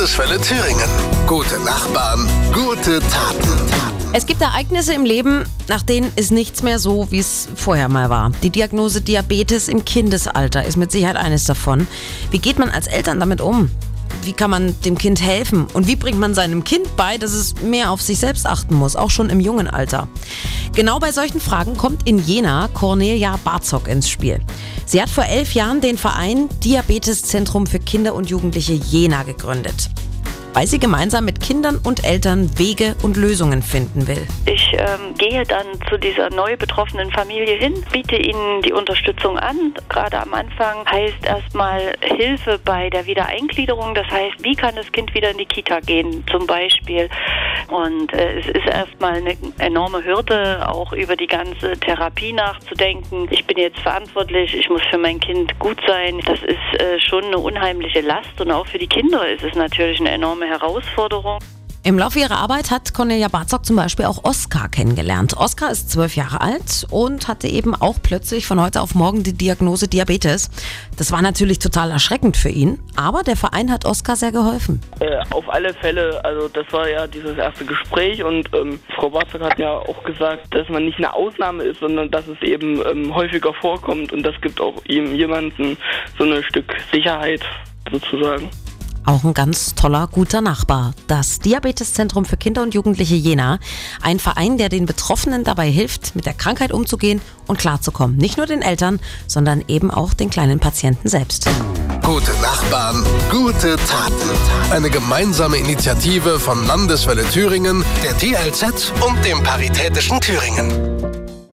Landeswelle Thüringen. Gute Nachbarn, gute Taten. Es gibt Ereignisse im Leben, nach denen ist nichts mehr so, wie es vorher mal war. Die Diagnose Diabetes im Kindesalter ist mit Sicherheit eines davon. Wie geht man als Eltern damit um? Wie kann man dem Kind helfen? Und wie bringt man seinem Kind bei, dass es mehr auf sich selbst achten muss, auch schon im jungen Alter? Genau bei solchen Fragen kommt in Jena Cornelia Barzog ins Spiel. Sie hat vor elf Jahren den Verein Diabeteszentrum für Kinder und Jugendliche Jena gegründet weil sie gemeinsam mit Kindern und Eltern Wege und Lösungen finden will. Ich ähm, gehe dann zu dieser neu betroffenen Familie hin, biete ihnen die Unterstützung an. Gerade am Anfang heißt erstmal Hilfe bei der Wiedereingliederung. Das heißt, wie kann das Kind wieder in die Kita gehen zum Beispiel? Und äh, es ist erstmal eine enorme Hürde, auch über die ganze Therapie nachzudenken. Ich bin jetzt verantwortlich, ich muss für mein Kind gut sein. Das ist äh, schon eine unheimliche Last und auch für die Kinder ist es natürlich eine enorme Herausforderung. Im Laufe ihrer Arbeit hat Cornelia Barzog zum Beispiel auch Oskar kennengelernt. Oskar ist zwölf Jahre alt und hatte eben auch plötzlich von heute auf morgen die Diagnose Diabetes. Das war natürlich total erschreckend für ihn, aber der Verein hat Oskar sehr geholfen. Äh, auf alle Fälle, also das war ja dieses erste Gespräch und ähm, Frau Barzog hat ja auch gesagt, dass man nicht eine Ausnahme ist, sondern dass es eben ähm, häufiger vorkommt und das gibt auch ihm jemanden so ein Stück Sicherheit sozusagen. Auch ein ganz toller, guter Nachbar. Das Diabeteszentrum für Kinder und Jugendliche Jena. Ein Verein, der den Betroffenen dabei hilft, mit der Krankheit umzugehen und klarzukommen. Nicht nur den Eltern, sondern eben auch den kleinen Patienten selbst. Gute Nachbarn, gute Taten. Eine gemeinsame Initiative von Landeswelle Thüringen, der DLZ und dem Paritätischen Thüringen.